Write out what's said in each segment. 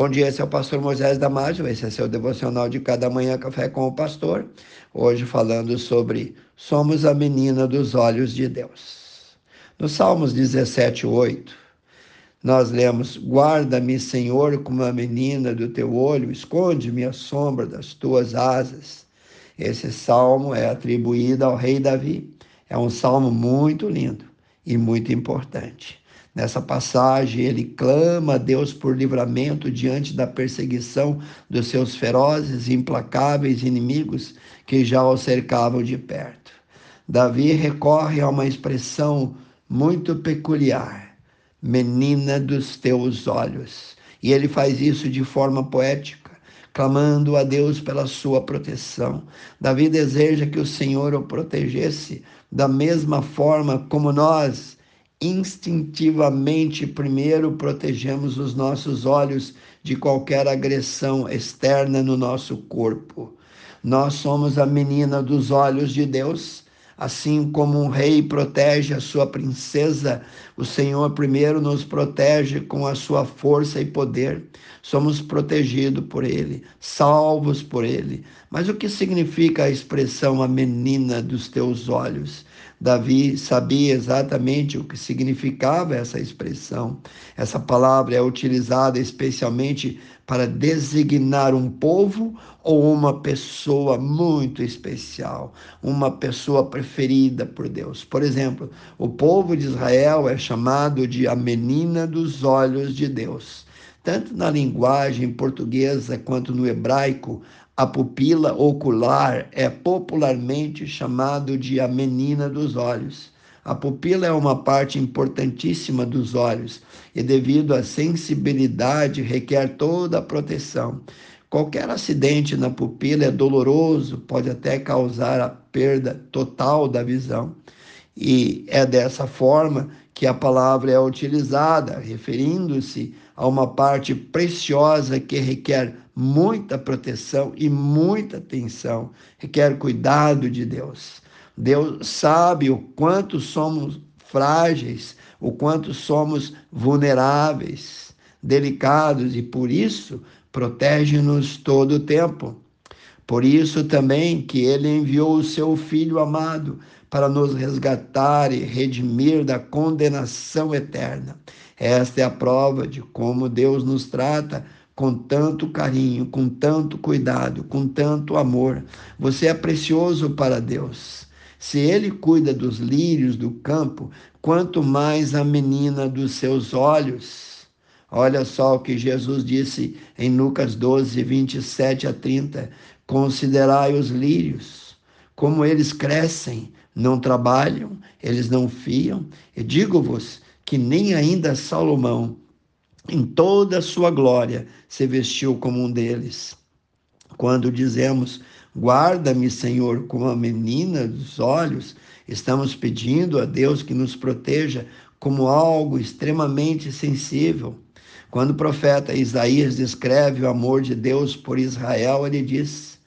Bom dia, esse é o pastor Moisés Damásio, esse é seu devocional de cada manhã café com o pastor. Hoje falando sobre somos a menina dos olhos de Deus. No Salmos 17, 8, nós lemos: Guarda-me, Senhor, como a menina do teu olho, esconde-me a sombra das tuas asas. Esse salmo é atribuído ao rei Davi. É um salmo muito lindo e muito importante. Nessa passagem, ele clama a Deus por livramento diante da perseguição dos seus ferozes e implacáveis inimigos que já o cercavam de perto. Davi recorre a uma expressão muito peculiar: menina dos teus olhos. E ele faz isso de forma poética, clamando a Deus pela sua proteção. Davi deseja que o Senhor o protegesse da mesma forma como nós instintivamente primeiro protegemos os nossos olhos de qualquer agressão externa no nosso corpo. Nós somos a menina dos olhos de Deus. Assim como um rei protege a sua princesa, o Senhor primeiro nos protege com a sua força e poder. Somos protegidos por Ele, salvos por Ele. Mas o que significa a expressão a menina dos teus olhos? Davi sabia exatamente o que significava essa expressão. Essa palavra é utilizada especialmente para designar um povo ou uma pessoa muito especial, uma pessoa preferida por Deus. Por exemplo, o povo de Israel é chamado de a menina dos olhos de Deus. Tanto na linguagem portuguesa quanto no hebraico, a pupila ocular é popularmente chamado de a menina dos olhos. A pupila é uma parte importantíssima dos olhos e, devido à sensibilidade, requer toda a proteção. Qualquer acidente na pupila é doloroso, pode até causar a perda total da visão. E é dessa forma que a palavra é utilizada, referindo-se a uma parte preciosa que requer muita proteção e muita atenção, requer cuidado de Deus. Deus sabe o quanto somos frágeis, o quanto somos vulneráveis, delicados e por isso protege-nos todo o tempo. Por isso também que ele enviou o seu filho amado para nos resgatar e redimir da condenação eterna. Esta é a prova de como Deus nos trata com tanto carinho, com tanto cuidado, com tanto amor. Você é precioso para Deus. Se ele cuida dos lírios do campo, quanto mais a menina dos seus olhos. Olha só o que Jesus disse em Lucas 12, 27 a 30. Considerai os lírios, como eles crescem, não trabalham, eles não fiam. E digo-vos que nem ainda Salomão, em toda a sua glória, se vestiu como um deles. Quando dizemos, guarda-me, Senhor, como a menina dos olhos, estamos pedindo a Deus que nos proteja como algo extremamente sensível. Quando o profeta Isaías descreve o amor de Deus por Israel, ele diz: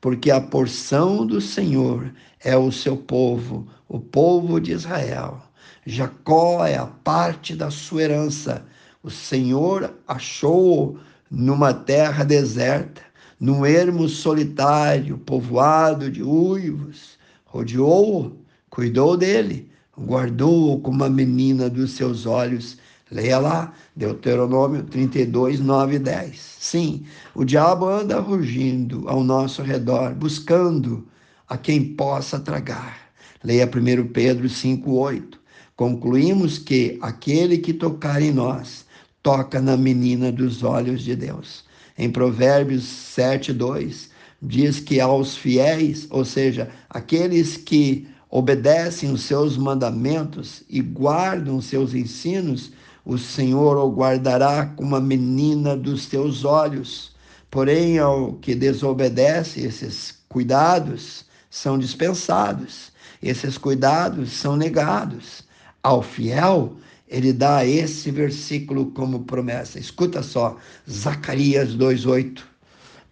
Porque a porção do Senhor é o seu povo, o povo de Israel. Jacó é a parte da sua herança. O Senhor achou numa terra deserta, num ermo solitário, povoado de uivos, rodeou-o, cuidou dele, guardou-o como uma menina dos seus olhos. Leia lá, Deuteronômio 32, 9 e 10. Sim, o diabo anda rugindo ao nosso redor, buscando a quem possa tragar. Leia 1 Pedro 5, 8. Concluímos que aquele que tocar em nós toca na menina dos olhos de Deus. Em Provérbios 7, 2, diz que aos fiéis, ou seja, aqueles que obedecem os seus mandamentos e guardam os seus ensinos, o Senhor o guardará como a menina dos teus olhos. Porém, ao que desobedece esses cuidados, são dispensados, esses cuidados são negados. Ao fiel, ele dá esse versículo como promessa. Escuta só, Zacarias 2:8.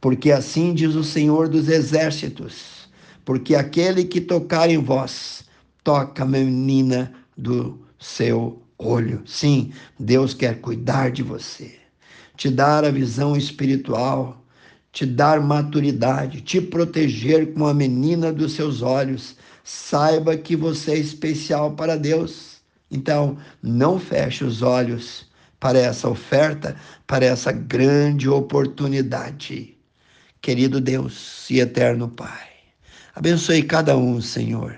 Porque assim diz o Senhor dos exércitos, porque aquele que tocar em vós, toca a menina do seu olho. Sim, Deus quer cuidar de você te dar a visão espiritual, te dar maturidade, te proteger com a menina dos seus olhos. Saiba que você é especial para Deus. Então, não feche os olhos para essa oferta, para essa grande oportunidade. Querido Deus e eterno Pai, abençoe cada um, Senhor,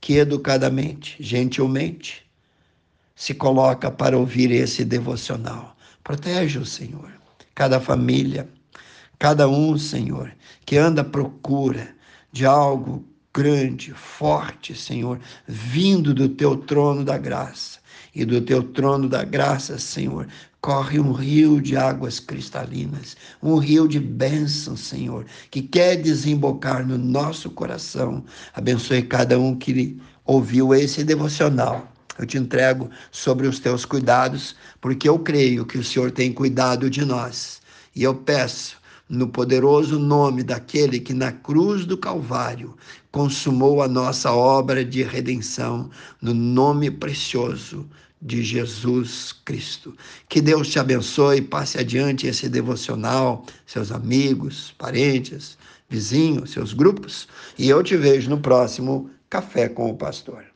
que educadamente, gentilmente, se coloca para ouvir esse devocional. Protege o Senhor, cada família, cada um, Senhor, que anda à procura de algo grande, forte, Senhor, vindo do teu trono da graça. E do teu trono da graça, Senhor, corre um rio de águas cristalinas, um rio de bênção, Senhor, que quer desembocar no nosso coração. Abençoe cada um que ouviu esse devocional. Eu te entrego sobre os teus cuidados, porque eu creio que o Senhor tem cuidado de nós. E eu peço no poderoso nome daquele que na cruz do Calvário consumou a nossa obra de redenção, no nome precioso de Jesus Cristo. Que Deus te abençoe, passe adiante esse devocional, seus amigos, parentes, vizinhos, seus grupos, e eu te vejo no próximo Café com o Pastor.